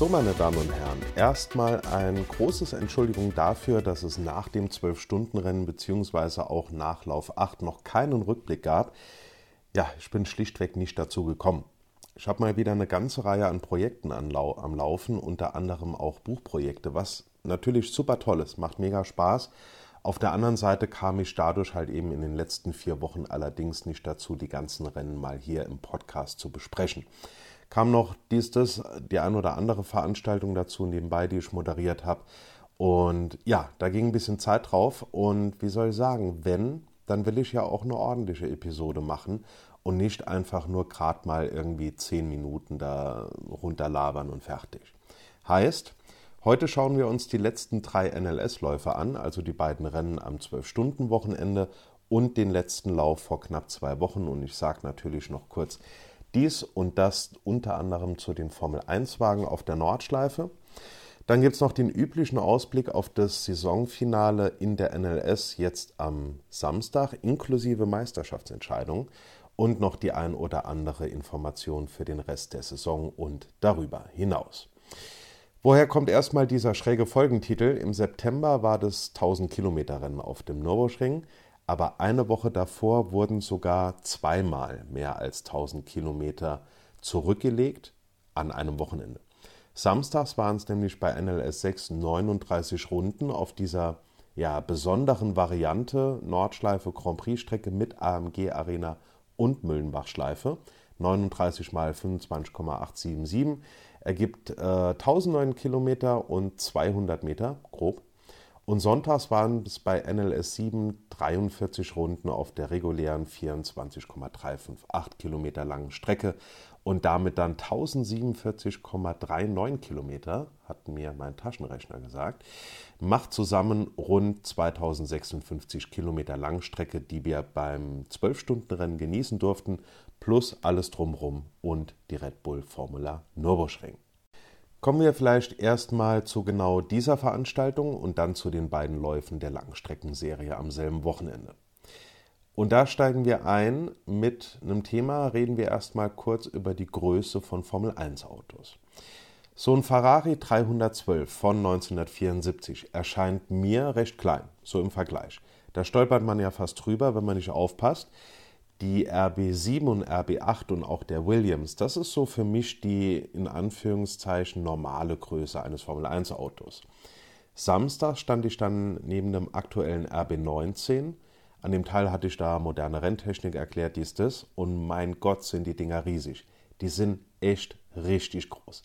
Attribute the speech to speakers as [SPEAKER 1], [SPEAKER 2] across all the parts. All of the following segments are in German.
[SPEAKER 1] So, meine Damen und Herren, erstmal ein großes Entschuldigung dafür, dass es nach dem 12-Stunden-Rennen bzw. auch nach Lauf 8 noch keinen Rückblick gab. Ja, ich bin schlichtweg nicht dazu gekommen. Ich habe mal wieder eine ganze Reihe an Projekten am Laufen, unter anderem auch Buchprojekte, was natürlich super toll ist, macht mega Spaß. Auf der anderen Seite kam ich dadurch halt eben in den letzten vier Wochen allerdings nicht dazu, die ganzen Rennen mal hier im Podcast zu besprechen. Kam noch dies, das, die ein oder andere Veranstaltung dazu nebenbei, die ich moderiert habe. Und ja, da ging ein bisschen Zeit drauf. Und wie soll ich sagen, wenn, dann will ich ja auch eine ordentliche Episode machen und nicht einfach nur gerade mal irgendwie zehn Minuten da runterlabern und fertig. Heißt, heute schauen wir uns die letzten drei NLS-Läufe an, also die beiden Rennen am 12-Stunden-Wochenende und den letzten Lauf vor knapp zwei Wochen. Und ich sage natürlich noch kurz dies und das unter anderem zu den Formel-1-Wagen auf der Nordschleife. Dann gibt es noch den üblichen Ausblick auf das Saisonfinale in der NLS jetzt am Samstag inklusive Meisterschaftsentscheidung und noch die ein oder andere Information für den Rest der Saison und darüber hinaus. Woher kommt erstmal dieser schräge Folgentitel? Im September war das 1000 Kilometer Rennen auf dem Nürburgring, aber eine Woche davor wurden sogar zweimal mehr als 1000 Kilometer zurückgelegt an einem Wochenende. Samstags waren es nämlich bei NLS 6 39 Runden auf dieser ja, besonderen Variante Nordschleife Grand Prix Strecke mit AMG Arena und Müllenbach-Schleife. 39 mal 25,877 ergibt äh, 1009 Kilometer und 200 Meter grob. Und sonntags waren es bei NLS 7 43 Runden auf der regulären 24,358 Kilometer langen Strecke und damit dann 1047,39 Kilometer, hat mir mein Taschenrechner gesagt, macht zusammen rund 2056 Kilometer Langstrecke, die wir beim 12-Stunden-Rennen genießen durften, plus alles drumherum und die Red Bull Formula Nürburgring. Kommen wir vielleicht erstmal zu genau dieser Veranstaltung und dann zu den beiden Läufen der Langstreckenserie am selben Wochenende. Und da steigen wir ein mit einem Thema, reden wir erstmal kurz über die Größe von Formel 1 Autos. So ein Ferrari 312 von 1974 erscheint mir recht klein, so im Vergleich. Da stolpert man ja fast drüber, wenn man nicht aufpasst. Die RB7 und RB8 und auch der Williams, das ist so für mich die in Anführungszeichen normale Größe eines Formel 1 Autos. Samstag stand ich dann neben dem aktuellen RB19 an dem Teil hatte ich da moderne Renntechnik erklärt, dies, das. Und mein Gott, sind die Dinger riesig. Die sind echt richtig groß.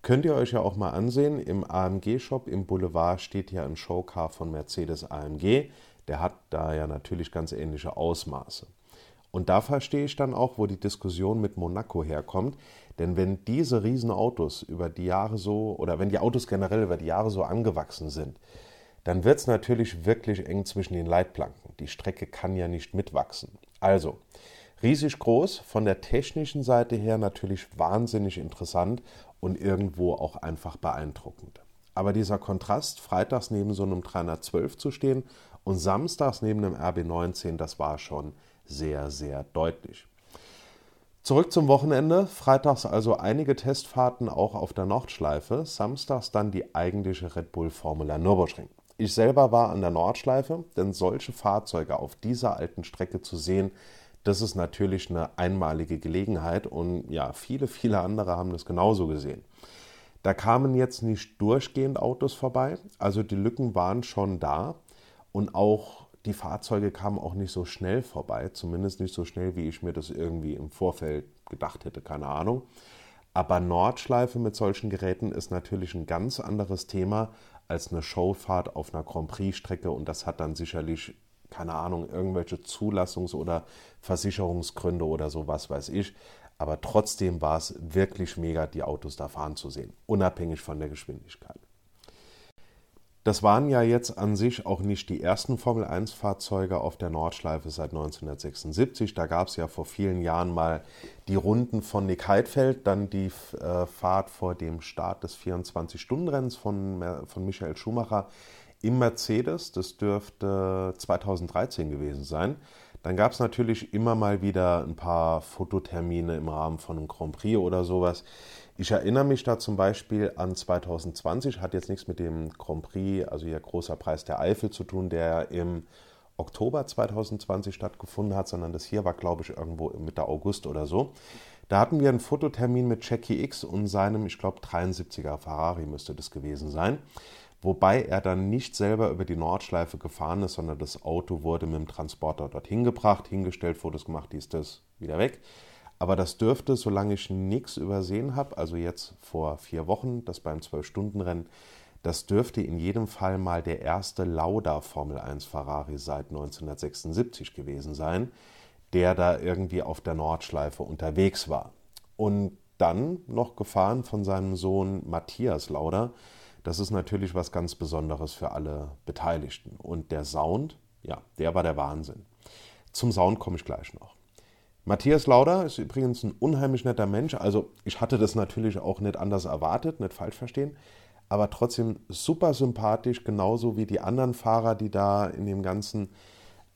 [SPEAKER 1] Könnt ihr euch ja auch mal ansehen. Im AMG-Shop im Boulevard steht ja ein Showcar von Mercedes AMG. Der hat da ja natürlich ganz ähnliche Ausmaße. Und da verstehe ich dann auch, wo die Diskussion mit Monaco herkommt. Denn wenn diese Riesenautos über die Jahre so, oder wenn die Autos generell über die Jahre so angewachsen sind, dann wird es natürlich wirklich eng zwischen den Leitplanken. Die Strecke kann ja nicht mitwachsen. Also, riesig groß, von der technischen Seite her natürlich wahnsinnig interessant und irgendwo auch einfach beeindruckend. Aber dieser Kontrast, freitags neben so einem 312 zu stehen und samstags neben einem RB19, das war schon sehr, sehr deutlich. Zurück zum Wochenende. Freitags also einige Testfahrten auch auf der Nordschleife. Samstags dann die eigentliche Red Bull Formula Nürburgring. Ich selber war an der Nordschleife, denn solche Fahrzeuge auf dieser alten Strecke zu sehen, das ist natürlich eine einmalige Gelegenheit und ja, viele, viele andere haben das genauso gesehen. Da kamen jetzt nicht durchgehend Autos vorbei, also die Lücken waren schon da und auch die Fahrzeuge kamen auch nicht so schnell vorbei, zumindest nicht so schnell, wie ich mir das irgendwie im Vorfeld gedacht hätte, keine Ahnung. Aber Nordschleife mit solchen Geräten ist natürlich ein ganz anderes Thema als eine Showfahrt auf einer Grand Prix-Strecke und das hat dann sicherlich, keine Ahnung, irgendwelche Zulassungs- oder Versicherungsgründe oder sowas weiß ich. Aber trotzdem war es wirklich mega, die Autos da fahren zu sehen, unabhängig von der Geschwindigkeit. Das waren ja jetzt an sich auch nicht die ersten Formel-1-Fahrzeuge auf der Nordschleife seit 1976. Da gab es ja vor vielen Jahren mal die Runden von Nick Heidfeld, dann die äh, Fahrt vor dem Start des 24-Stunden-Rennens von, von Michael Schumacher im Mercedes. Das dürfte 2013 gewesen sein. Dann gab es natürlich immer mal wieder ein paar Fototermine im Rahmen von einem Grand Prix oder sowas. Ich erinnere mich da zum Beispiel an 2020, hat jetzt nichts mit dem Grand Prix, also hier großer Preis der Eifel zu tun, der im Oktober 2020 stattgefunden hat, sondern das hier war, glaube ich, irgendwo Mitte August oder so. Da hatten wir einen Fototermin mit Jackie X und seinem, ich glaube, 73er Ferrari müsste das gewesen sein. Wobei er dann nicht selber über die Nordschleife gefahren ist, sondern das Auto wurde mit dem Transporter dorthin gebracht, hingestellt, Fotos gemacht, dies, das, wieder weg. Aber das dürfte, solange ich nichts übersehen habe, also jetzt vor vier Wochen, das beim 12-Stunden-Rennen, das dürfte in jedem Fall mal der erste Lauda Formel 1 Ferrari seit 1976 gewesen sein, der da irgendwie auf der Nordschleife unterwegs war. Und dann noch gefahren von seinem Sohn Matthias Lauda. Das ist natürlich was ganz Besonderes für alle Beteiligten. Und der Sound, ja, der war der Wahnsinn. Zum Sound komme ich gleich noch. Matthias Lauder ist übrigens ein unheimlich netter Mensch. Also ich hatte das natürlich auch nicht anders erwartet, nicht falsch verstehen, aber trotzdem super sympathisch, genauso wie die anderen Fahrer, die da in dem ganzen,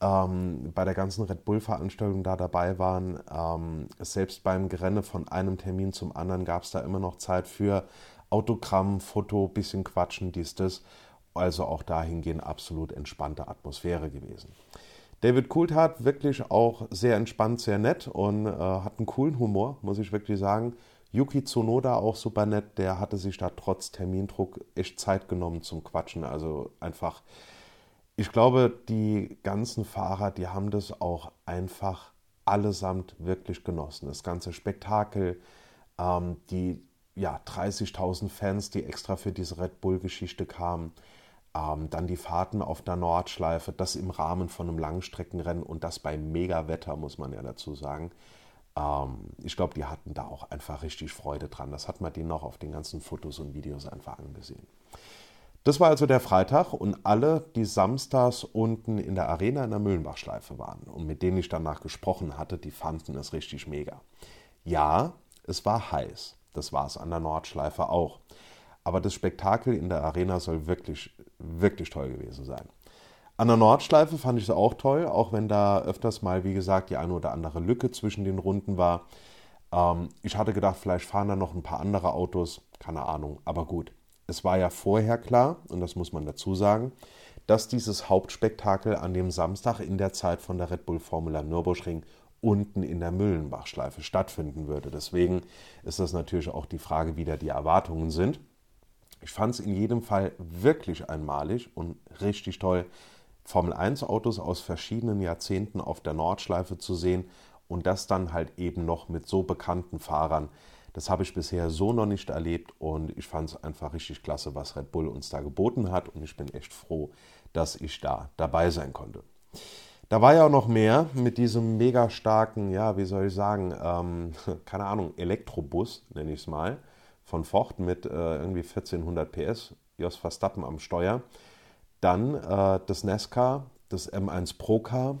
[SPEAKER 1] ähm, bei der ganzen Red Bull-Veranstaltung da dabei waren. Ähm, selbst beim Gerenne von einem Termin zum anderen gab es da immer noch Zeit für Autogramm, Foto, bisschen quatschen, dies, das. Also auch dahingehend absolut entspannte Atmosphäre gewesen. David Coulthard wirklich auch sehr entspannt, sehr nett und äh, hat einen coolen Humor, muss ich wirklich sagen. Yuki Tsunoda auch super nett, der hatte sich da trotz Termindruck echt Zeit genommen zum Quatschen. Also einfach, ich glaube, die ganzen Fahrer, die haben das auch einfach allesamt wirklich genossen. Das ganze Spektakel, ähm, die ja, 30.000 Fans, die extra für diese Red Bull-Geschichte kamen. Ähm, dann die Fahrten auf der Nordschleife, das im Rahmen von einem Langstreckenrennen und das bei Mega-Wetter, muss man ja dazu sagen. Ähm, ich glaube, die hatten da auch einfach richtig Freude dran. Das hat man denen auch auf den ganzen Fotos und Videos einfach angesehen. Das war also der Freitag und alle, die samstags unten in der Arena in der Mühlenbachschleife waren und mit denen ich danach gesprochen hatte, die fanden es richtig mega. Ja, es war heiß. Das war es an der Nordschleife auch. Aber das Spektakel in der Arena soll wirklich, wirklich toll gewesen sein. An der Nordschleife fand ich es auch toll, auch wenn da öfters mal, wie gesagt, die eine oder andere Lücke zwischen den Runden war. Ähm, ich hatte gedacht, vielleicht fahren da noch ein paar andere Autos, keine Ahnung, aber gut. Es war ja vorher klar, und das muss man dazu sagen, dass dieses Hauptspektakel an dem Samstag in der Zeit von der Red Bull Formula Nürburgring unten in der Müllenbachschleife stattfinden würde. Deswegen ist das natürlich auch die Frage, wie da die Erwartungen sind. Ich fand es in jedem Fall wirklich einmalig und richtig toll, Formel 1 Autos aus verschiedenen Jahrzehnten auf der Nordschleife zu sehen und das dann halt eben noch mit so bekannten Fahrern. Das habe ich bisher so noch nicht erlebt und ich fand es einfach richtig klasse, was Red Bull uns da geboten hat und ich bin echt froh, dass ich da dabei sein konnte. Da war ja auch noch mehr mit diesem mega starken, ja, wie soll ich sagen, ähm, keine Ahnung, Elektrobus, nenne ich es mal von Ford mit äh, irgendwie 1400 PS, Jos Verstappen am Steuer. Dann äh, das NASCAR, das M1 Pro Car,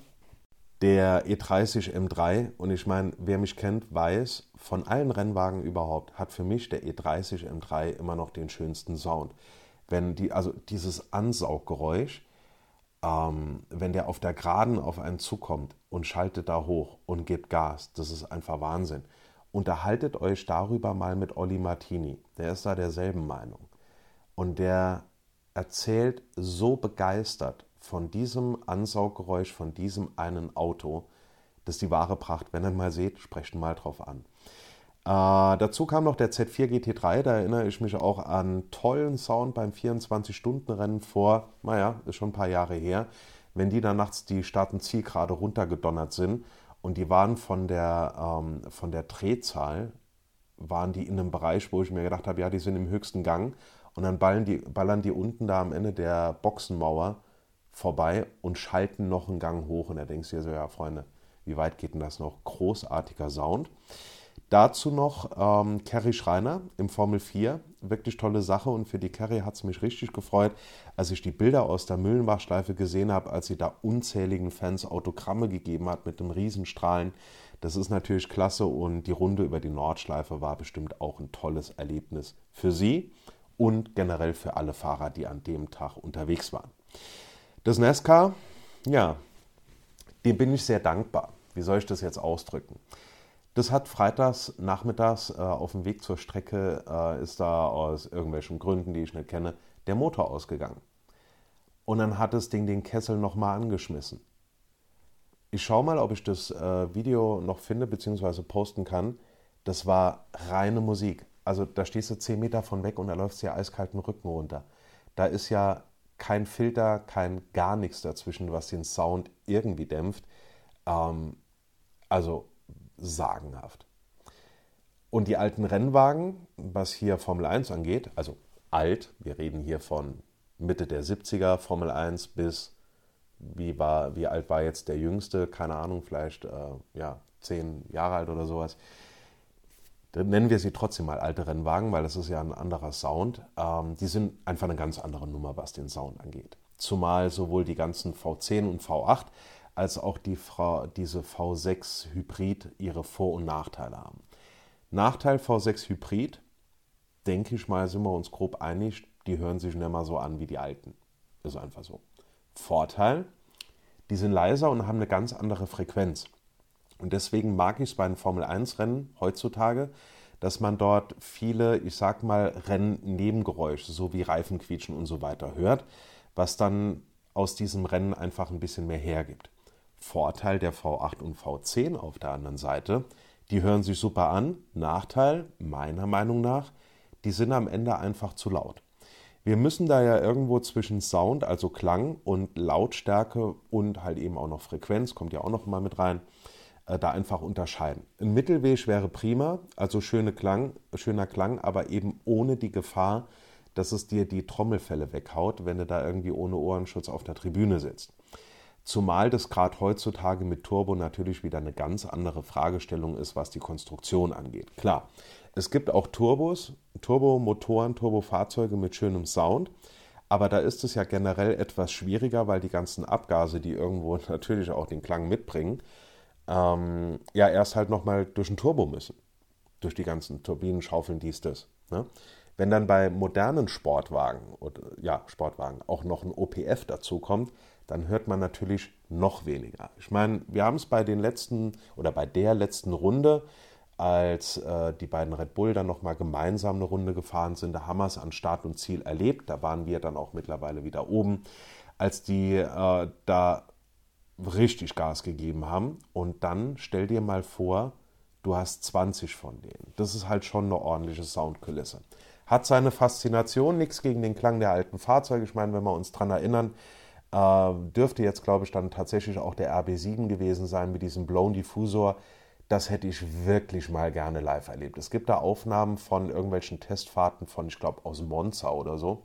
[SPEAKER 1] der E30 M3. Und ich meine, wer mich kennt, weiß, von allen Rennwagen überhaupt hat für mich der E30 M3 immer noch den schönsten Sound. Wenn die, also dieses Ansauggeräusch, ähm, wenn der auf der Geraden auf einen zukommt und schaltet da hoch und gibt Gas, das ist einfach Wahnsinn unterhaltet euch darüber mal mit Olli Martini. Der ist da derselben Meinung. Und der erzählt so begeistert von diesem Ansauggeräusch, von diesem einen Auto, das die wahre Pracht. Wenn ihr mal seht, sprecht mal drauf an. Äh, dazu kam noch der Z4 GT3, da erinnere ich mich auch an tollen Sound beim 24-Stunden-Rennen vor, naja, ist schon ein paar Jahre her, wenn die dann nachts die und Zielgerade runtergedonnert sind und die waren von der, ähm, von der Drehzahl, waren die in einem Bereich, wo ich mir gedacht habe, ja, die sind im höchsten Gang. Und dann ballern die, ballern die unten da am Ende der Boxenmauer vorbei und schalten noch einen Gang hoch. Und da denkst du dir so, ja, Freunde, wie weit geht denn das noch? Großartiger Sound. Dazu noch ähm, Kerry Schreiner im Formel 4 wirklich tolle Sache und für die Carrie hat es mich richtig gefreut, als ich die Bilder aus der Müllenbachschleife gesehen habe, als sie da unzähligen Fans Autogramme gegeben hat mit dem Riesenstrahlen. Das ist natürlich klasse und die Runde über die Nordschleife war bestimmt auch ein tolles Erlebnis für sie und generell für alle Fahrer, die an dem Tag unterwegs waren. Das NASCAR, ja, dem bin ich sehr dankbar. Wie soll ich das jetzt ausdrücken? Das hat freitags nachmittags äh, auf dem Weg zur Strecke, äh, ist da aus irgendwelchen Gründen, die ich nicht kenne, der Motor ausgegangen. Und dann hat das Ding den Kessel nochmal angeschmissen. Ich schaue mal, ob ich das äh, Video noch finde bzw. posten kann. Das war reine Musik. Also da stehst du 10 Meter von weg und da läuft es ja eiskalten Rücken runter. Da ist ja kein Filter, kein gar nichts dazwischen, was den Sound irgendwie dämpft. Ähm, also sagenhaft. Und die alten Rennwagen, was hier Formel 1 angeht, also alt, wir reden hier von Mitte der 70er Formel 1 bis, wie, war, wie alt war jetzt der jüngste, keine Ahnung, vielleicht äh, ja, zehn Jahre alt oder sowas. Dann nennen wir sie trotzdem mal alte Rennwagen, weil das ist ja ein anderer Sound. Ähm, die sind einfach eine ganz andere Nummer, was den Sound angeht. Zumal sowohl die ganzen V10 und V8 als auch die, diese V6 Hybrid ihre Vor- und Nachteile haben. Nachteil V6 Hybrid, denke ich mal, sind wir uns grob einig, die hören sich nicht mal so an wie die alten. Ist einfach so. Vorteil, die sind leiser und haben eine ganz andere Frequenz. Und deswegen mag ich es bei den Formel-1-Rennen heutzutage, dass man dort viele, ich sag mal, Rennnebengeräusche, so wie Reifenquietschen und so weiter hört, was dann aus diesem Rennen einfach ein bisschen mehr hergibt. Vorteil der V8 und V10 auf der anderen Seite, die hören sich super an. Nachteil, meiner Meinung nach, die sind am Ende einfach zu laut. Wir müssen da ja irgendwo zwischen Sound, also Klang und Lautstärke und halt eben auch noch Frequenz, kommt ja auch noch mal mit rein, äh, da einfach unterscheiden. Ein Mittelweg wäre prima, also schöne Klang, schöner Klang, aber eben ohne die Gefahr, dass es dir die Trommelfälle weghaut, wenn du da irgendwie ohne Ohrenschutz auf der Tribüne sitzt. Zumal das gerade heutzutage mit Turbo natürlich wieder eine ganz andere Fragestellung ist, was die Konstruktion angeht. Klar, es gibt auch Turbos, Turbomotoren, Turbofahrzeuge mit schönem Sound. Aber da ist es ja generell etwas schwieriger, weil die ganzen Abgase, die irgendwo natürlich auch den Klang mitbringen, ähm, ja erst halt nochmal durch den Turbo müssen. Durch die ganzen Turbinen, Schaufeln, dies, das. Ne? Wenn dann bei modernen Sportwagen oder ja, Sportwagen auch noch ein OPF dazu kommt, dann hört man natürlich noch weniger. Ich meine, wir haben es bei den letzten oder bei der letzten Runde, als äh, die beiden Red Bull dann nochmal gemeinsam eine Runde gefahren sind, da haben wir es an Start und Ziel erlebt. Da waren wir dann auch mittlerweile wieder oben, als die äh, da richtig Gas gegeben haben. Und dann stell dir mal vor, du hast 20 von denen. Das ist halt schon eine ordentliche Soundkulisse. Hat seine Faszination, nichts gegen den Klang der alten Fahrzeuge. Ich meine, wenn wir uns daran erinnern, dürfte jetzt, glaube ich, dann tatsächlich auch der RB7 gewesen sein mit diesem Blown Diffusor. Das hätte ich wirklich mal gerne live erlebt. Es gibt da Aufnahmen von irgendwelchen Testfahrten von, ich glaube, aus Monza oder so,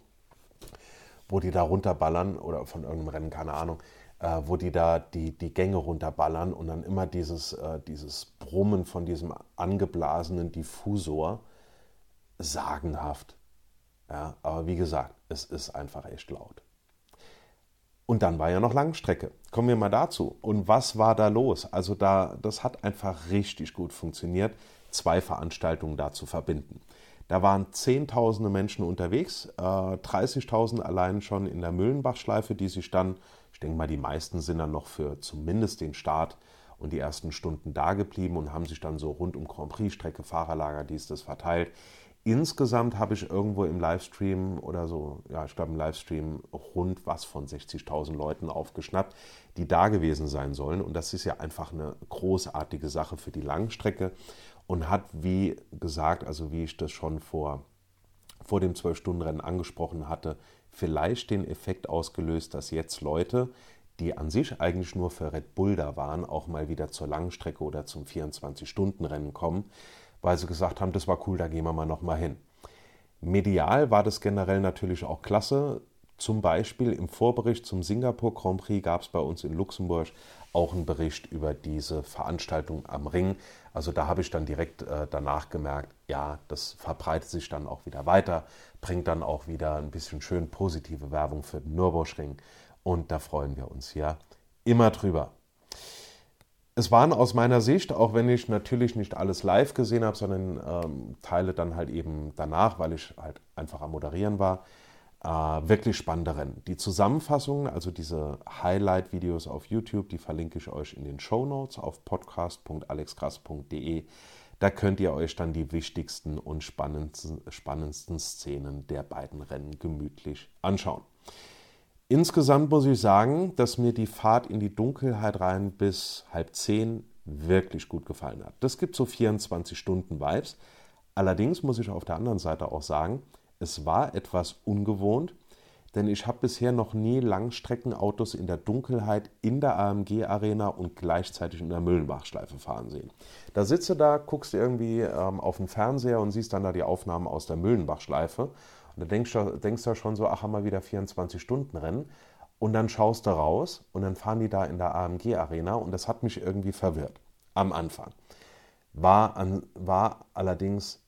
[SPEAKER 1] wo die da runterballern oder von irgendeinem Rennen, keine Ahnung, äh, wo die da die, die Gänge runterballern und dann immer dieses, äh, dieses Brummen von diesem angeblasenen Diffusor sagenhaft. Ja, aber wie gesagt, es ist einfach echt laut. Und dann war ja noch Langstrecke. Kommen wir mal dazu. Und was war da los? Also da, das hat einfach richtig gut funktioniert, zwei Veranstaltungen da zu verbinden. Da waren Zehntausende Menschen unterwegs, äh, 30.000 allein schon in der Müllenbachschleife, die sich dann, ich denke mal, die meisten sind dann noch für zumindest den Start und die ersten Stunden da geblieben und haben sich dann so rund um Grand Prix-Strecke, Fahrerlager, dies, das verteilt. Insgesamt habe ich irgendwo im Livestream oder so, ja, ich glaube im Livestream rund was von 60.000 Leuten aufgeschnappt, die da gewesen sein sollen. Und das ist ja einfach eine großartige Sache für die Langstrecke und hat, wie gesagt, also wie ich das schon vor, vor dem 12-Stunden-Rennen angesprochen hatte, vielleicht den Effekt ausgelöst, dass jetzt Leute, die an sich eigentlich nur für Red Bull da waren, auch mal wieder zur Langstrecke oder zum 24-Stunden-Rennen kommen weil sie gesagt haben, das war cool, da gehen wir mal nochmal hin. Medial war das generell natürlich auch klasse. Zum Beispiel im Vorbericht zum Singapur Grand Prix gab es bei uns in Luxemburg auch einen Bericht über diese Veranstaltung am Ring. Also da habe ich dann direkt äh, danach gemerkt, ja, das verbreitet sich dann auch wieder weiter, bringt dann auch wieder ein bisschen schön positive Werbung für den Nürburgring und da freuen wir uns ja immer drüber. Es waren aus meiner Sicht, auch wenn ich natürlich nicht alles live gesehen habe, sondern ähm, Teile dann halt eben danach, weil ich halt einfach am Moderieren war, äh, wirklich spannende Rennen. Die Zusammenfassungen, also diese Highlight-Videos auf YouTube, die verlinke ich euch in den Show Notes auf podcast.alexkrass.de. Da könnt ihr euch dann die wichtigsten und spannendsten, spannendsten Szenen der beiden Rennen gemütlich anschauen. Insgesamt muss ich sagen, dass mir die Fahrt in die Dunkelheit rein bis halb zehn wirklich gut gefallen hat. Das gibt so 24 Stunden Vibes. Allerdings muss ich auf der anderen Seite auch sagen, es war etwas ungewohnt, denn ich habe bisher noch nie Langstreckenautos in der Dunkelheit in der AMG-Arena und gleichzeitig in der Müllenbachschleife fahren sehen. Da sitzt du da, guckst irgendwie ähm, auf den Fernseher und siehst dann da die Aufnahmen aus der Müllenbachschleife. Und da denkst du denkst du schon so, ach, haben wir wieder 24-Stunden-Rennen. Und dann schaust du raus und dann fahren die da in der AMG-Arena und das hat mich irgendwie verwirrt am Anfang. War, an, war allerdings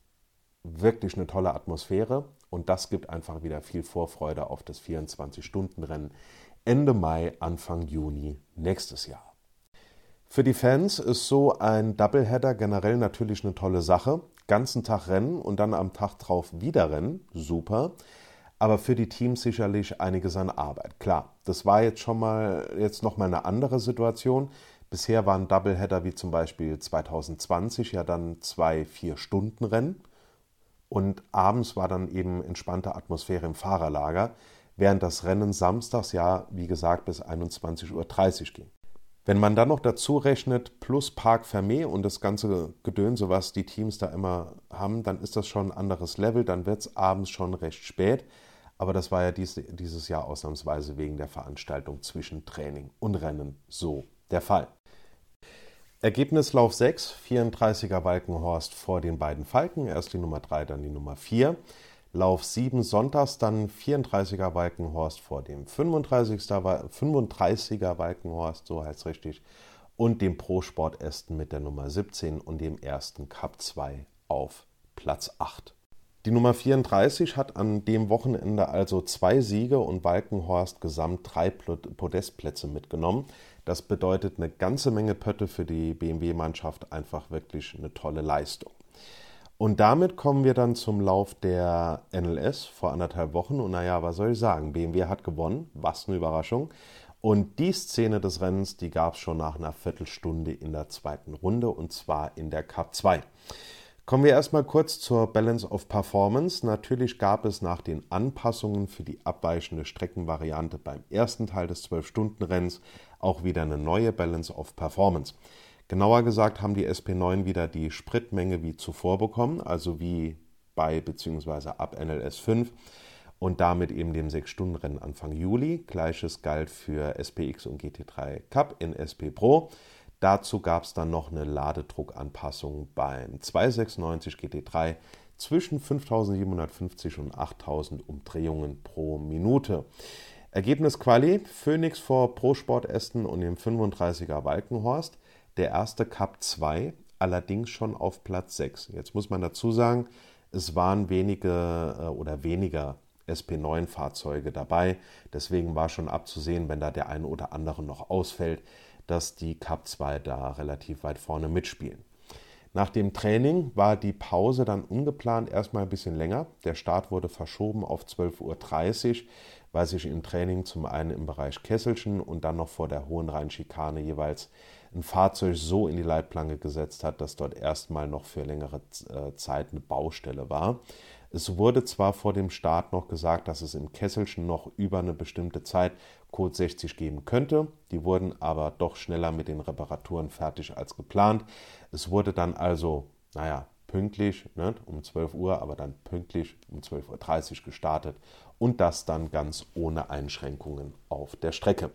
[SPEAKER 1] wirklich eine tolle Atmosphäre und das gibt einfach wieder viel Vorfreude auf das 24-Stunden-Rennen Ende Mai, Anfang Juni nächstes Jahr. Für die Fans ist so ein Doubleheader generell natürlich eine tolle Sache. Ganzen Tag rennen und dann am Tag drauf wieder rennen, super. Aber für die Teams sicherlich einiges an Arbeit. Klar, das war jetzt schon mal jetzt noch mal eine andere Situation. Bisher waren Doubleheader wie zum Beispiel 2020 ja dann zwei Vier-Stunden-Rennen. Und abends war dann eben entspannte Atmosphäre im Fahrerlager, während das Rennen samstags ja, wie gesagt, bis 21.30 Uhr ging. Wenn man dann noch dazu rechnet, plus Park Fermé und das ganze Gedönse, was die Teams da immer haben, dann ist das schon ein anderes Level, dann wird es abends schon recht spät. Aber das war ja dies, dieses Jahr ausnahmsweise wegen der Veranstaltung zwischen Training und Rennen so der Fall. Ergebnislauf 6, 34er Walkenhorst vor den beiden Falken, erst die Nummer 3, dann die Nummer 4. Lauf 7 sonntags, dann 34er Walkenhorst vor dem 35er, 35er Walkenhorst, so heißt es richtig, und dem Pro Sport Esten mit der Nummer 17 und dem ersten Cup 2 auf Platz 8. Die Nummer 34 hat an dem Wochenende also zwei Siege und Walkenhorst gesamt drei Podestplätze mitgenommen. Das bedeutet eine ganze Menge Pötte für die BMW-Mannschaft, einfach wirklich eine tolle Leistung. Und damit kommen wir dann zum Lauf der NLS vor anderthalb Wochen. Und naja, was soll ich sagen? BMW hat gewonnen. Was eine Überraschung. Und die Szene des Rennens, die gab es schon nach einer Viertelstunde in der zweiten Runde und zwar in der Cup 2. Kommen wir erstmal kurz zur Balance of Performance. Natürlich gab es nach den Anpassungen für die abweichende Streckenvariante beim ersten Teil des 12-Stunden-Renns auch wieder eine neue Balance of Performance. Genauer gesagt haben die SP9 wieder die Spritmenge wie zuvor bekommen, also wie bei bzw. ab NLS 5 und damit eben dem 6-Stunden-Rennen Anfang Juli. Gleiches galt für SPX und GT3 Cup in SP Pro. Dazu gab es dann noch eine Ladedruckanpassung beim 296 GT3 zwischen 5750 und 8000 Umdrehungen pro Minute. Ergebnis Quali: Phoenix vor Pro Sport Esten und dem 35er Walkenhorst. Der erste Cup 2, allerdings schon auf Platz 6. Jetzt muss man dazu sagen, es waren wenige äh, oder weniger SP9-Fahrzeuge dabei. Deswegen war schon abzusehen, wenn da der eine oder andere noch ausfällt, dass die Cup 2 da relativ weit vorne mitspielen. Nach dem Training war die Pause dann ungeplant erstmal ein bisschen länger. Der Start wurde verschoben auf 12.30 Uhr, weil sich im Training zum einen im Bereich Kesselchen und dann noch vor der Hohenrhein-Schikane jeweils ein Fahrzeug so in die Leitplanke gesetzt hat, dass dort erstmal noch für längere äh, Zeit eine Baustelle war. Es wurde zwar vor dem Start noch gesagt, dass es im Kesselchen noch über eine bestimmte Zeit Code 60 geben könnte. Die wurden aber doch schneller mit den Reparaturen fertig als geplant. Es wurde dann also, naja, pünktlich ne, um 12 Uhr, aber dann pünktlich um 12.30 Uhr gestartet und das dann ganz ohne Einschränkungen auf der Strecke.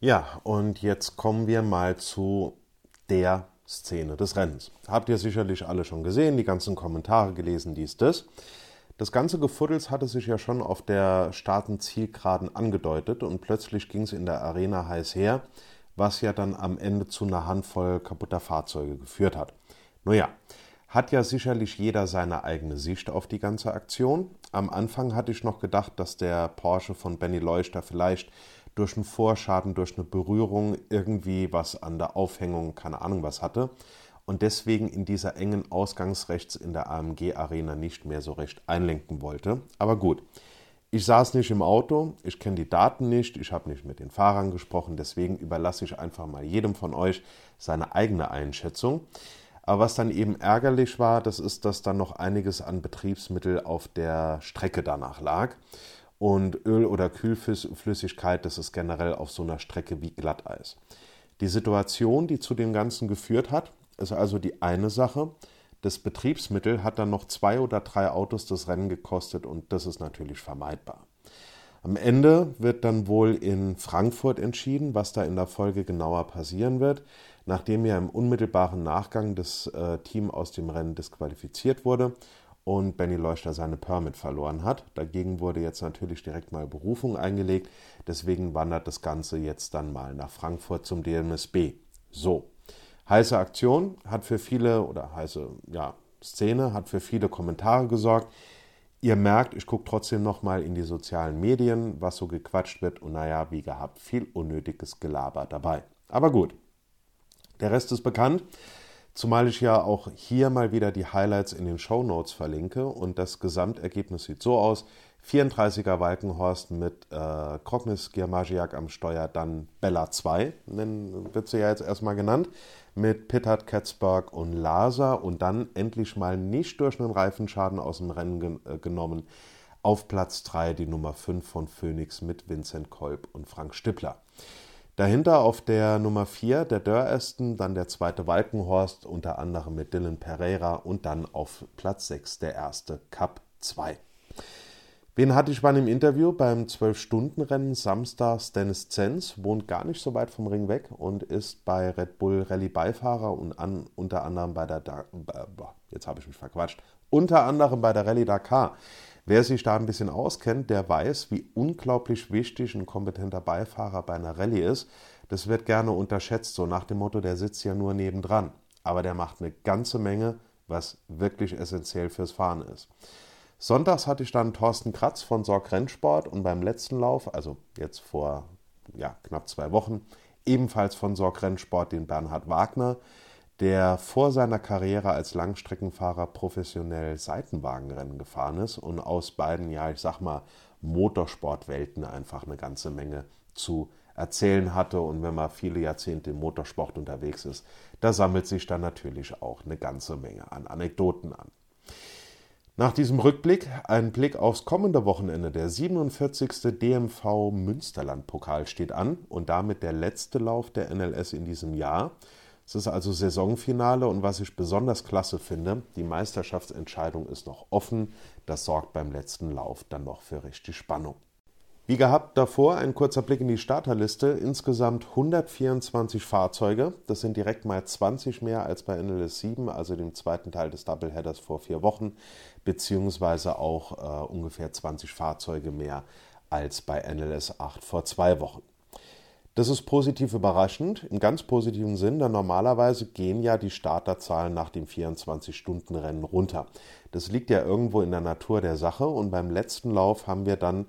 [SPEAKER 1] Ja, und jetzt kommen wir mal zu der Szene des Rennens. Habt ihr sicherlich alle schon gesehen, die ganzen Kommentare gelesen, dies, das. Das ganze Gefuddels hatte sich ja schon auf der Staatenzielgeraden angedeutet und plötzlich ging es in der Arena heiß her, was ja dann am Ende zu einer Handvoll kaputter Fahrzeuge geführt hat. Naja, hat ja sicherlich jeder seine eigene Sicht auf die ganze Aktion. Am Anfang hatte ich noch gedacht, dass der Porsche von Benny Leuchter vielleicht durch einen Vorschaden, durch eine Berührung irgendwie was an der Aufhängung, keine Ahnung was hatte und deswegen in dieser engen Ausgangsrechts in der AMG-Arena nicht mehr so recht einlenken wollte. Aber gut, ich saß nicht im Auto, ich kenne die Daten nicht, ich habe nicht mit den Fahrern gesprochen, deswegen überlasse ich einfach mal jedem von euch seine eigene Einschätzung. Aber was dann eben ärgerlich war, das ist, dass dann noch einiges an Betriebsmittel auf der Strecke danach lag. Und Öl oder Kühlflüssigkeit, das ist generell auf so einer Strecke wie Glatteis. Die Situation, die zu dem Ganzen geführt hat, ist also die eine Sache. Das Betriebsmittel hat dann noch zwei oder drei Autos das Rennen gekostet und das ist natürlich vermeidbar. Am Ende wird dann wohl in Frankfurt entschieden, was da in der Folge genauer passieren wird, nachdem ja im unmittelbaren Nachgang das äh, Team aus dem Rennen disqualifiziert wurde und Benny Leuchter seine Permit verloren hat. Dagegen wurde jetzt natürlich direkt mal Berufung eingelegt, deswegen wandert das Ganze jetzt dann mal nach Frankfurt zum DMSB. So, Heiße Aktion hat für viele, oder heiße ja, Szene hat für viele Kommentare gesorgt. Ihr merkt, ich gucke trotzdem nochmal in die sozialen Medien, was so gequatscht wird. Und naja, wie gehabt, viel unnötiges Gelaber dabei. Aber gut, der Rest ist bekannt. Zumal ich ja auch hier mal wieder die Highlights in den Show Notes verlinke. Und das Gesamtergebnis sieht so aus. 34er Walkenhorst mit äh, Krognis Girmagiak am Steuer, dann Bella 2, wird sie ja jetzt erstmal genannt, mit Pittard, Katzberg und Laser und dann endlich mal nicht durch einen Reifenschaden aus dem Rennen gen äh, genommen. Auf Platz 3 die Nummer 5 von Phoenix mit Vincent Kolb und Frank Stippler. Dahinter auf der Nummer 4 der Dörresten, dann der zweite Walkenhorst, unter anderem mit Dylan Pereira und dann auf Platz 6 der erste Cup 2. Wen hatte ich bei einem Interview beim 12-Stunden-Rennen samstags? Dennis Zenz wohnt gar nicht so weit vom Ring weg und ist bei Red Bull Rallye Beifahrer und an, unter anderem bei der, da jetzt habe ich mich verquatscht, unter anderem bei der Rallye Dakar. Wer sich da ein bisschen auskennt, der weiß, wie unglaublich wichtig ein kompetenter Beifahrer bei einer Rallye ist. Das wird gerne unterschätzt, so nach dem Motto, der sitzt ja nur nebendran. Aber der macht eine ganze Menge, was wirklich essentiell fürs Fahren ist. Sonntags hatte ich dann Thorsten Kratz von Sorg Rennsport und beim letzten Lauf, also jetzt vor ja, knapp zwei Wochen, ebenfalls von Sorg Rennsport den Bernhard Wagner, der vor seiner Karriere als Langstreckenfahrer professionell Seitenwagenrennen gefahren ist und aus beiden, ja, ich sag mal, Motorsportwelten einfach eine ganze Menge zu erzählen hatte. Und wenn man viele Jahrzehnte im Motorsport unterwegs ist, da sammelt sich dann natürlich auch eine ganze Menge an Anekdoten an. Nach diesem Rückblick ein Blick aufs kommende Wochenende. Der 47. DMV Münsterland-Pokal steht an und damit der letzte Lauf der NLS in diesem Jahr. Es ist also Saisonfinale und was ich besonders klasse finde, die Meisterschaftsentscheidung ist noch offen. Das sorgt beim letzten Lauf dann noch für richtig Spannung. Wie gehabt davor ein kurzer Blick in die Starterliste. Insgesamt 124 Fahrzeuge. Das sind direkt mal 20 mehr als bei NLS 7, also dem zweiten Teil des Doubleheaders vor vier Wochen, beziehungsweise auch äh, ungefähr 20 Fahrzeuge mehr als bei NLS 8 vor zwei Wochen. Das ist positiv überraschend, im ganz positiven Sinn, denn normalerweise gehen ja die Starterzahlen nach dem 24-Stunden-Rennen runter. Das liegt ja irgendwo in der Natur der Sache und beim letzten Lauf haben wir dann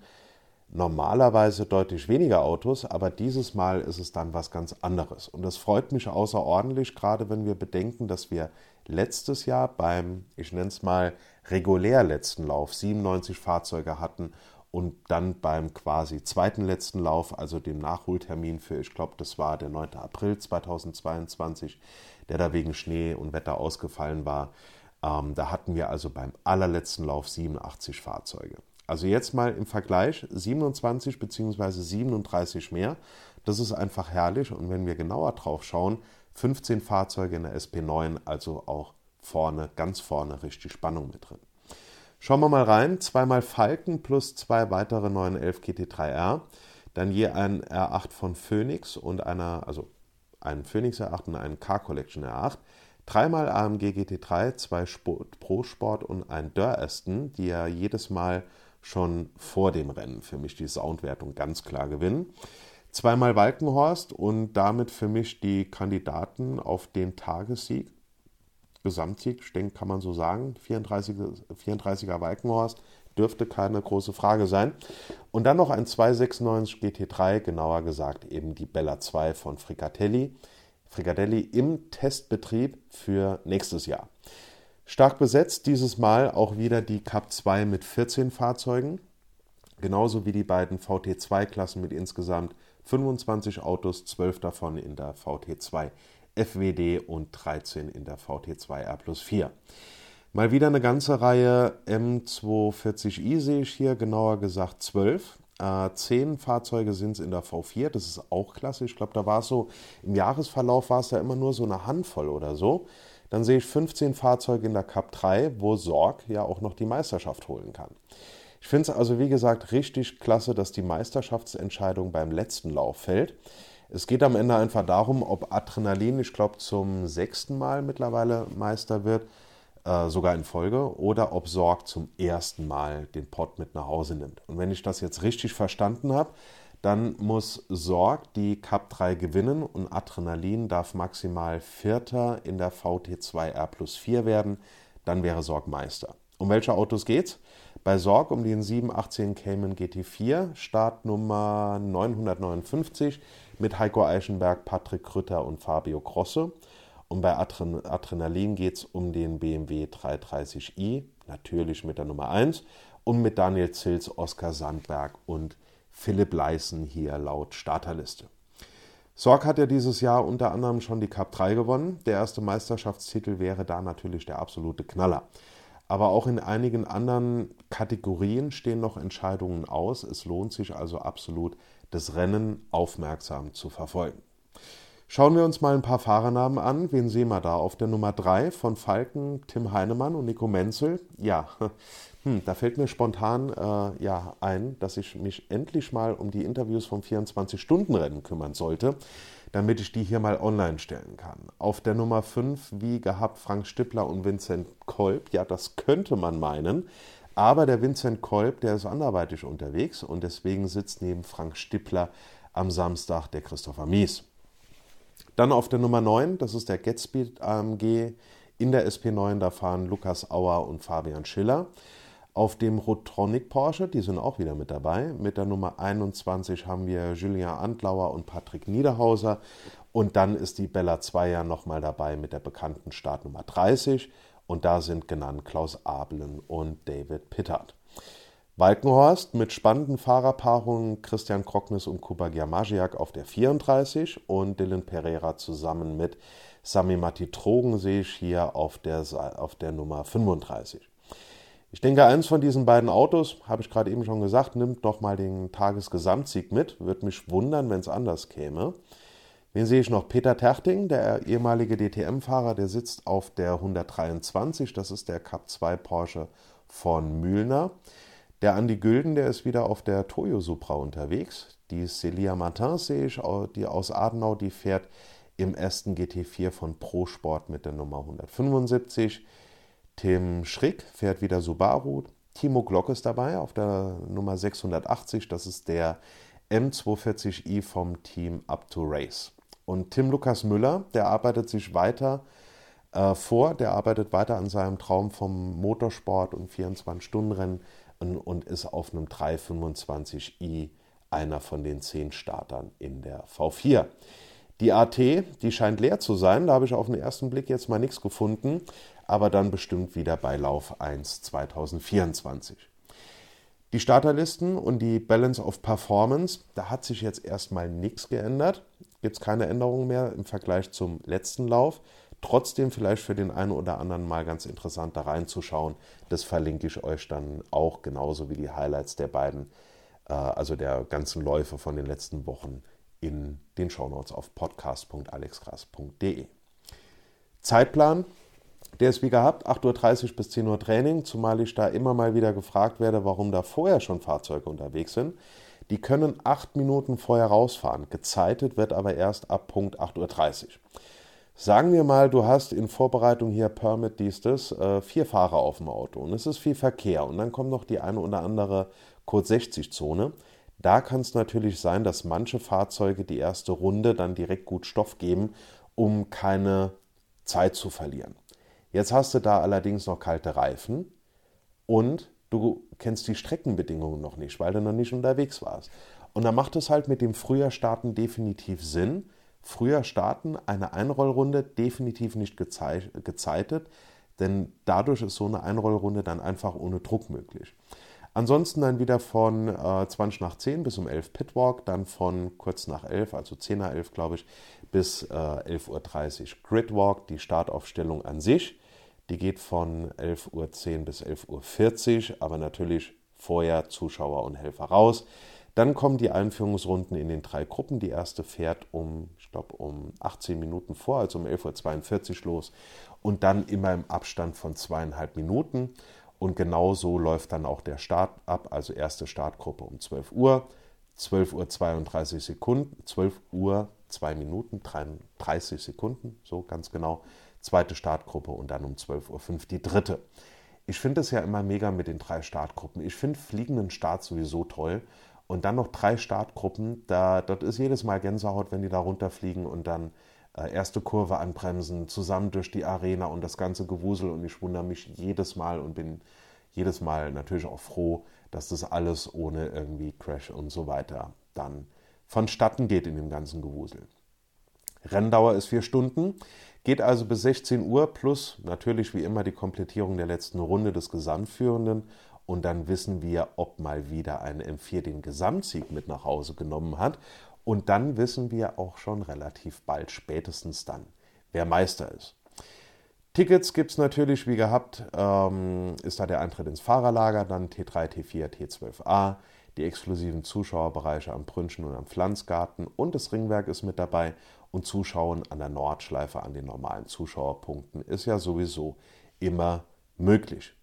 [SPEAKER 1] normalerweise deutlich weniger Autos, aber dieses Mal ist es dann was ganz anderes. Und das freut mich außerordentlich, gerade wenn wir bedenken, dass wir letztes Jahr beim, ich nenne es mal, regulär letzten Lauf 97 Fahrzeuge hatten und dann beim quasi zweiten letzten Lauf, also dem Nachholtermin für, ich glaube, das war der 9. April 2022, der da wegen Schnee und Wetter ausgefallen war, ähm, da hatten wir also beim allerletzten Lauf 87 Fahrzeuge. Also jetzt mal im Vergleich 27 bzw. 37 mehr. Das ist einfach herrlich. Und wenn wir genauer drauf schauen, 15 Fahrzeuge in der SP9, also auch vorne, ganz vorne richtig Spannung mit drin. Schauen wir mal rein. Zweimal Falken plus zwei weitere 911 GT3R. Dann je ein R8 von Phoenix und einer, also einen Phoenix R8 und einen Car Collection R8. Dreimal AMG GT3, zwei Sport, Pro Sport und ein Dörr Aston, die ja jedes Mal schon vor dem Rennen für mich die Soundwertung ganz klar gewinnen. Zweimal Walkenhorst und damit für mich die Kandidaten auf den Tagessieg. Gesamtsieg, ich denke, kann man so sagen. 34er, 34er Walkenhorst dürfte keine große Frage sein. Und dann noch ein 296 GT3, genauer gesagt eben die Bella 2 von Fricatelli. Fricatelli im Testbetrieb für nächstes Jahr. Stark besetzt dieses Mal auch wieder die Cup 2 mit 14 Fahrzeugen, genauso wie die beiden VT2-Klassen mit insgesamt 25 Autos, 12 davon in der VT2 FWD und 13 in der VT2 R plus 4. Mal wieder eine ganze Reihe M240i sehe ich hier, genauer gesagt 12. Äh, zehn Fahrzeuge sind es in der V4, das ist auch klasse. Ich glaube, da war es so, im Jahresverlauf war es da immer nur so eine Handvoll oder so. Dann sehe ich 15 Fahrzeuge in der Cup 3, wo Sorg ja auch noch die Meisterschaft holen kann. Ich finde es also, wie gesagt, richtig klasse, dass die Meisterschaftsentscheidung beim letzten Lauf fällt. Es geht am Ende einfach darum, ob Adrenalin, ich glaube, zum sechsten Mal mittlerweile Meister wird, äh, sogar in Folge, oder ob Sorg zum ersten Mal den Pott mit nach Hause nimmt. Und wenn ich das jetzt richtig verstanden habe, dann muss Sorg die Cup 3 gewinnen und Adrenalin darf maximal Vierter in der VT2 R plus 4 werden. Dann wäre Sorg Meister. Um welche Autos geht's? Bei Sorg um den 718 Cayman GT4, Startnummer 959 mit Heiko Eichenberg, Patrick Krütter und Fabio Grosse. Und bei Adren Adrenalin geht es um den BMW 330i, natürlich mit der Nummer 1, und mit Daniel Zils, Oskar Sandberg und Philipp Leisen hier laut Starterliste. Sorg hat ja dieses Jahr unter anderem schon die Cup 3 gewonnen. Der erste Meisterschaftstitel wäre da natürlich der absolute Knaller. Aber auch in einigen anderen Kategorien stehen noch Entscheidungen aus. Es lohnt sich also absolut, das Rennen aufmerksam zu verfolgen. Schauen wir uns mal ein paar Fahrernamen an. Wen sehen wir da? Auf der Nummer 3 von Falken, Tim Heinemann und Nico Menzel. Ja, hm, da fällt mir spontan äh, ja, ein, dass ich mich endlich mal um die Interviews vom 24-Stunden-Rennen kümmern sollte damit ich die hier mal online stellen kann. Auf der Nummer 5, wie gehabt, Frank Stippler und Vincent Kolb. Ja, das könnte man meinen. Aber der Vincent Kolb, der ist anderweitig unterwegs und deswegen sitzt neben Frank Stippler am Samstag der Christopher Mies. Dann auf der Nummer 9, das ist der Getspeed AMG. In der SP9, da fahren Lukas Auer und Fabian Schiller. Auf dem Rotronic Porsche, die sind auch wieder mit dabei. Mit der Nummer 21 haben wir Julien Antlauer und Patrick Niederhauser. Und dann ist die Bella 2 ja nochmal dabei mit der bekannten Startnummer 30. Und da sind genannt Klaus Abelen und David Pittard. Walkenhorst mit spannenden Fahrerpaarungen Christian Krocknes und Kuba Giamagiak auf der 34 und Dylan Pereira zusammen mit Sami Matti Trogen sehe ich hier auf der, auf der Nummer 35. Ich denke, eins von diesen beiden Autos, habe ich gerade eben schon gesagt, nimmt doch mal den Tagesgesamtsieg mit. Würde mich wundern, wenn es anders käme. Wen sehe ich noch? Peter Terting, der ehemalige DTM-Fahrer, der sitzt auf der 123. Das ist der Cup 2 Porsche von Mühlner. Der Andi Gülden, der ist wieder auf der Toyo Supra unterwegs. Die Celia Martin sehe ich, die aus Adenau, die fährt im ersten GT4 von Pro Sport mit der Nummer 175. Tim Schrick fährt wieder Subaru. Timo Glock ist dabei auf der Nummer 680. Das ist der M240i vom Team Up to Race. Und Tim Lukas Müller, der arbeitet sich weiter äh, vor, der arbeitet weiter an seinem Traum vom Motorsport und 24-Stunden-Rennen und, und, ist auf einem 325i einer von den zehn Startern in der V4. Die AT, die scheint leer zu sein, da habe ich auf den ersten Blick jetzt mal nichts gefunden aber dann bestimmt wieder bei Lauf 1 2024. Die Starterlisten und die Balance of Performance, da hat sich jetzt erstmal nichts geändert. Gibt es keine Änderungen mehr im Vergleich zum letzten Lauf. Trotzdem vielleicht für den einen oder anderen mal ganz interessant da reinzuschauen. Das verlinke ich euch dann auch genauso wie die Highlights der beiden, äh, also der ganzen Läufe von den letzten Wochen in den Shownotes auf podcast.alexgras.de. Zeitplan der ist wie gehabt, 8.30 Uhr bis 10 Uhr Training, zumal ich da immer mal wieder gefragt werde, warum da vorher schon Fahrzeuge unterwegs sind. Die können acht Minuten vorher rausfahren. Gezeitet wird aber erst ab Punkt 8.30 Uhr. Sagen wir mal, du hast in Vorbereitung hier Permit, dies, das, äh, vier Fahrer auf dem Auto und es ist viel Verkehr und dann kommt noch die eine oder andere Code 60 Zone. Da kann es natürlich sein, dass manche Fahrzeuge die erste Runde dann direkt gut Stoff geben, um keine Zeit zu verlieren. Jetzt hast du da allerdings noch kalte Reifen und du kennst die Streckenbedingungen noch nicht, weil du noch nicht unterwegs warst. Und da macht es halt mit dem früher starten definitiv Sinn. Früher starten, eine Einrollrunde definitiv nicht gezeitet, denn dadurch ist so eine Einrollrunde dann einfach ohne Druck möglich. Ansonsten dann wieder von äh, 20 nach 10 bis um 11 Pitwalk, dann von kurz nach 11, also 10 nach 11 glaube ich, bis äh, 11.30 Uhr Gridwalk, die Startaufstellung an sich. Die geht von 11.10 Uhr bis 11.40 Uhr, aber natürlich vorher Zuschauer und Helfer raus. Dann kommen die Einführungsrunden in den drei Gruppen. Die erste fährt um, ich glaube, um 18 Minuten vor, also um 11.42 Uhr los und dann immer im Abstand von zweieinhalb Minuten. Und genauso läuft dann auch der Start ab, also erste Startgruppe um 12 Uhr, 12 Uhr 32 Sekunden, 12 Uhr 2 Minuten 30 Sekunden, so ganz genau, zweite Startgruppe und dann um 12.05 Uhr die dritte. Ich finde es ja immer mega mit den drei Startgruppen. Ich finde fliegenden Start sowieso toll. Und dann noch drei Startgruppen, da, dort ist jedes Mal Gänsehaut, wenn die da runterfliegen und dann erste Kurve anbremsen, zusammen durch die Arena und das ganze Gewusel. Und ich wundere mich jedes Mal und bin jedes Mal natürlich auch froh, dass das alles ohne irgendwie Crash und so weiter dann vonstatten geht in dem ganzen Gewusel. Renndauer ist vier Stunden, geht also bis 16 Uhr plus natürlich wie immer die Komplettierung der letzten Runde des Gesamtführenden und dann wissen wir, ob mal wieder ein M4 den Gesamtsieg mit nach Hause genommen hat und dann wissen wir auch schon relativ bald, spätestens dann, wer Meister ist. Tickets gibt es natürlich wie gehabt, ähm, ist da der Eintritt ins Fahrerlager, dann T3, T4, T12a, die exklusiven Zuschauerbereiche am Brünschen und am Pflanzgarten und das Ringwerk ist mit dabei und Zuschauen an der Nordschleife an den normalen Zuschauerpunkten ist ja sowieso immer möglich.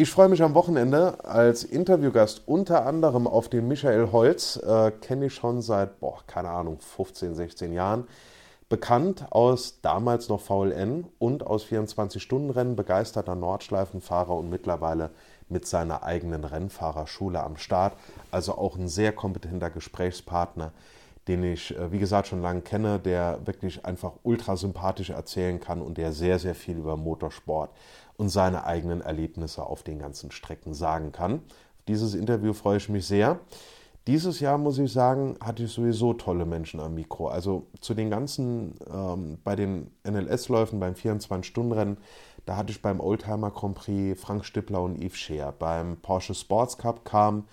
[SPEAKER 1] Ich freue mich am Wochenende als Interviewgast unter anderem auf den Michael Holz. Äh, Kenne ich schon seit, boah, keine Ahnung, 15, 16 Jahren. Bekannt aus damals noch VLN und aus 24-Stunden-Rennen, begeisterter Nordschleifenfahrer und mittlerweile mit seiner eigenen Rennfahrerschule am Start. Also auch ein sehr kompetenter Gesprächspartner, den ich, äh, wie gesagt, schon lange kenne, der wirklich einfach ultra sympathisch erzählen kann und der sehr, sehr viel über Motorsport und seine eigenen Erlebnisse auf den ganzen Strecken sagen kann. Auf dieses Interview freue ich mich sehr. Dieses Jahr muss ich sagen, hatte ich sowieso tolle Menschen am Mikro. Also zu den ganzen, ähm, bei den NLS-Läufen, beim 24-Stunden-Rennen, da hatte ich beim Oldtimer Grand Prix Frank Stippler und Yves Scheer. Beim Porsche Sports Cup kam,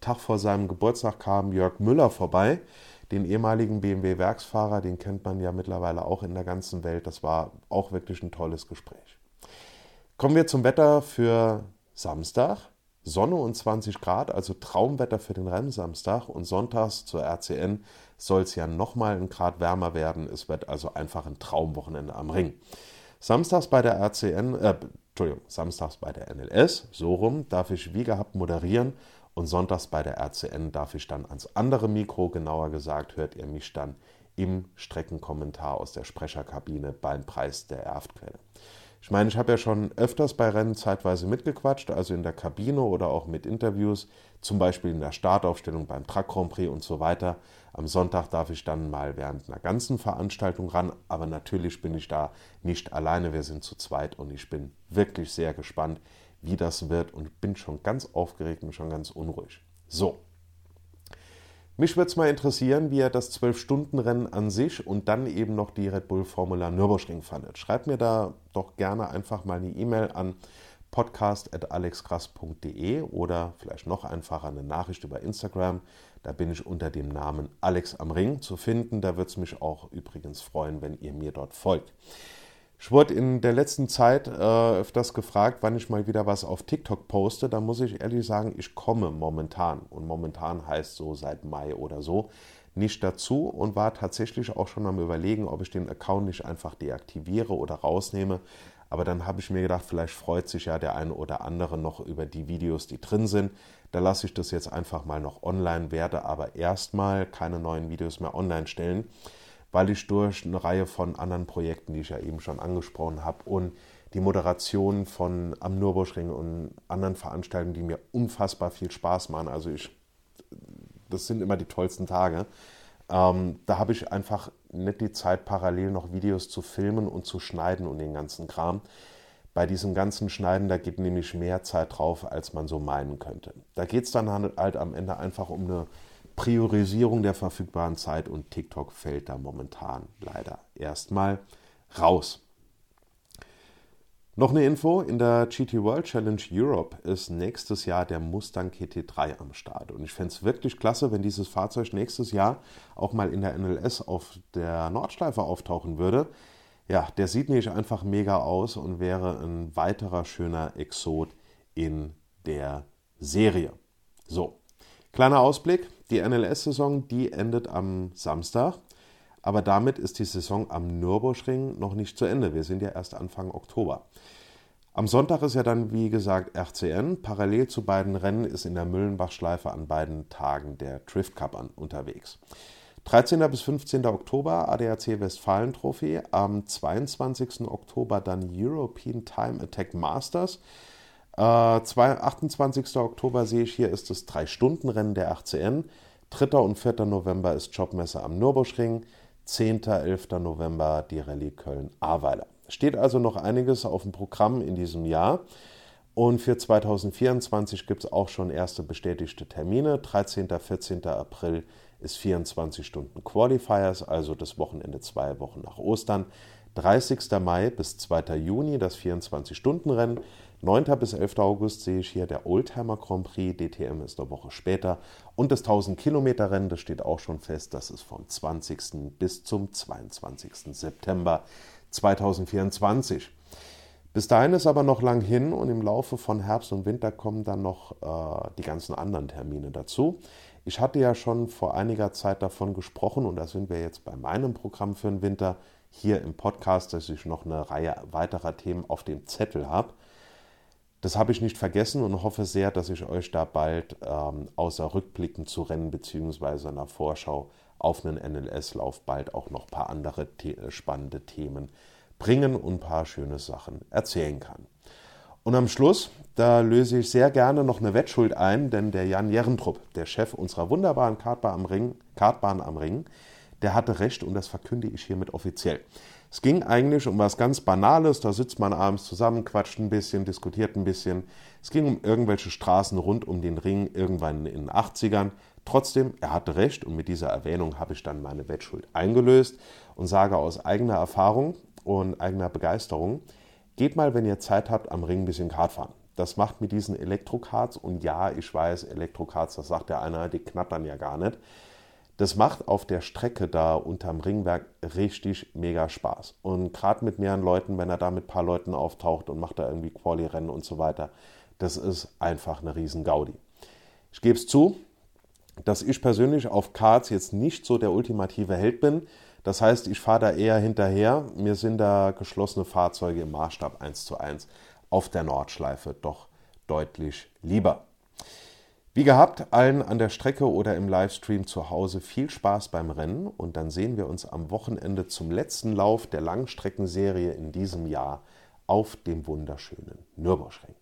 [SPEAKER 1] Tag vor seinem Geburtstag kam Jörg Müller vorbei, den ehemaligen BMW-Werksfahrer, den kennt man ja mittlerweile auch in der ganzen Welt. Das war auch wirklich ein tolles Gespräch. Kommen wir zum Wetter für Samstag. Sonne und 20 Grad, also Traumwetter für den Rennsamstag. Und sonntags zur RCN soll es ja nochmal ein Grad wärmer werden. Es wird also einfach ein Traumwochenende am Ring. Samstags bei der RCN, äh, Entschuldigung, samstags bei der NLS, so rum, darf ich wie gehabt moderieren. Und sonntags bei der RCN darf ich dann ans andere Mikro, genauer gesagt, hört ihr mich dann im Streckenkommentar aus der Sprecherkabine beim Preis der Erftquelle. Ich meine, ich habe ja schon öfters bei Rennen zeitweise mitgequatscht, also in der Kabine oder auch mit Interviews, zum Beispiel in der Startaufstellung beim Truck Grand Prix und so weiter. Am Sonntag darf ich dann mal während einer ganzen Veranstaltung ran, aber natürlich bin ich da nicht alleine, wir sind zu zweit und ich bin wirklich sehr gespannt, wie das wird und bin schon ganz aufgeregt und schon ganz unruhig. So, mich würde es mal interessieren, wie ihr das 12-Stunden-Rennen an sich und dann eben noch die Red Bull Formula Nürburgring fandet. Schreibt mir da doch gerne einfach mal eine E-Mail an podcast.alexkrass.de oder vielleicht noch einfacher eine Nachricht über Instagram. Da bin ich unter dem Namen Alex am Ring zu finden. Da würde es mich auch übrigens freuen, wenn ihr mir dort folgt. Ich wurde in der letzten Zeit äh, öfters gefragt, wann ich mal wieder was auf TikTok poste. Da muss ich ehrlich sagen, ich komme momentan, und momentan heißt so seit Mai oder so, nicht dazu und war tatsächlich auch schon am Überlegen, ob ich den Account nicht einfach deaktiviere oder rausnehme. Aber dann habe ich mir gedacht, vielleicht freut sich ja der eine oder andere noch über die Videos, die drin sind. Da lasse ich das jetzt einfach mal noch online, werde aber erstmal keine neuen Videos mehr online stellen weil ich durch eine Reihe von anderen Projekten, die ich ja eben schon angesprochen habe, und die Moderation von am Nürburgring und anderen Veranstaltungen, die mir unfassbar viel Spaß machen. Also ich, das sind immer die tollsten Tage. Ähm, da habe ich einfach nicht die Zeit, parallel noch Videos zu filmen und zu schneiden und den ganzen Kram. Bei diesem ganzen Schneiden, da geht nämlich mehr Zeit drauf, als man so meinen könnte. Da geht es dann halt am Ende einfach um eine Priorisierung der verfügbaren Zeit und TikTok fällt da momentan leider erstmal raus. Noch eine Info, in der GT World Challenge Europe ist nächstes Jahr der Mustang GT3 am Start. Und ich fände es wirklich klasse, wenn dieses Fahrzeug nächstes Jahr auch mal in der NLS auf der Nordschleife auftauchen würde. Ja, der sieht nämlich einfach mega aus und wäre ein weiterer schöner Exot in der Serie. So, kleiner Ausblick. Die NLS-Saison, die endet am Samstag. Aber damit ist die Saison am Nürburgring noch nicht zu Ende. Wir sind ja erst Anfang Oktober. Am Sonntag ist ja dann, wie gesagt, RCN. Parallel zu beiden Rennen ist in der Müllenbach-Schleife an beiden Tagen der Drift Cup an, unterwegs. 13. bis 15. Oktober ADAC Westfalen Trophy. Am 22. Oktober dann European Time Attack Masters. Äh, 28. Oktober sehe ich hier ist das 3-Stunden-Rennen der RCN. 3. und 4. November ist Jobmesse am Nürburgring. 10. 11. November die Rallye Köln-Ahrweiler. Steht also noch einiges auf dem Programm in diesem Jahr. Und für 2024 gibt es auch schon erste bestätigte Termine. 13. 14. April ist 24 Stunden Qualifiers, also das Wochenende zwei Wochen nach Ostern. 30. Mai bis 2. Juni das 24-Stunden-Rennen. 9. bis 11. August sehe ich hier der Oldtimer Grand Prix, DTM ist eine Woche später. Und das 1000 Kilometer Rennen, das steht auch schon fest, das ist vom 20. bis zum 22. September 2024. Bis dahin ist aber noch lang hin und im Laufe von Herbst und Winter kommen dann noch äh, die ganzen anderen Termine dazu. Ich hatte ja schon vor einiger Zeit davon gesprochen und da sind wir jetzt bei meinem Programm für den Winter hier im Podcast, dass ich noch eine Reihe weiterer Themen auf dem Zettel habe. Das habe ich nicht vergessen und hoffe sehr, dass ich euch da bald ähm, außer Rückblicken zu Rennen bzw. einer Vorschau auf einen NLS-Lauf bald auch noch ein paar andere the spannende Themen bringen und ein paar schöne Sachen erzählen kann. Und am Schluss, da löse ich sehr gerne noch eine Wettschuld ein, denn der Jan Jerentrup, der Chef unserer wunderbaren Kartbahn am Ring, Kartbahn am Ring, der hatte recht und das verkünde ich hiermit offiziell. Es ging eigentlich um was ganz Banales, da sitzt man abends zusammen, quatscht ein bisschen, diskutiert ein bisschen. Es ging um irgendwelche Straßen rund um den Ring irgendwann in den 80ern. Trotzdem, er hatte recht und mit dieser Erwähnung habe ich dann meine Wettschuld eingelöst und sage aus eigener Erfahrung und eigener Begeisterung, geht mal, wenn ihr Zeit habt, am Ring ein bisschen Kart fahren. Das macht mit diesen Elektrokarts und ja, ich weiß, Elektrokarts, das sagt der einer, die knattern ja gar nicht. Das macht auf der Strecke da unterm Ringwerk richtig mega Spaß. Und gerade mit mehreren Leuten, wenn er da mit ein paar Leuten auftaucht und macht da irgendwie Quali-Rennen und so weiter, das ist einfach eine riesen Gaudi. Ich gebe es zu, dass ich persönlich auf Karts jetzt nicht so der ultimative Held bin. Das heißt, ich fahre da eher hinterher. Mir sind da geschlossene Fahrzeuge im Maßstab 1 zu 1 auf der Nordschleife doch deutlich lieber. Wie gehabt, allen an der Strecke oder im Livestream zu Hause viel Spaß beim Rennen und dann sehen wir uns am Wochenende zum letzten Lauf der Langstreckenserie in diesem Jahr auf dem wunderschönen Nürburgring.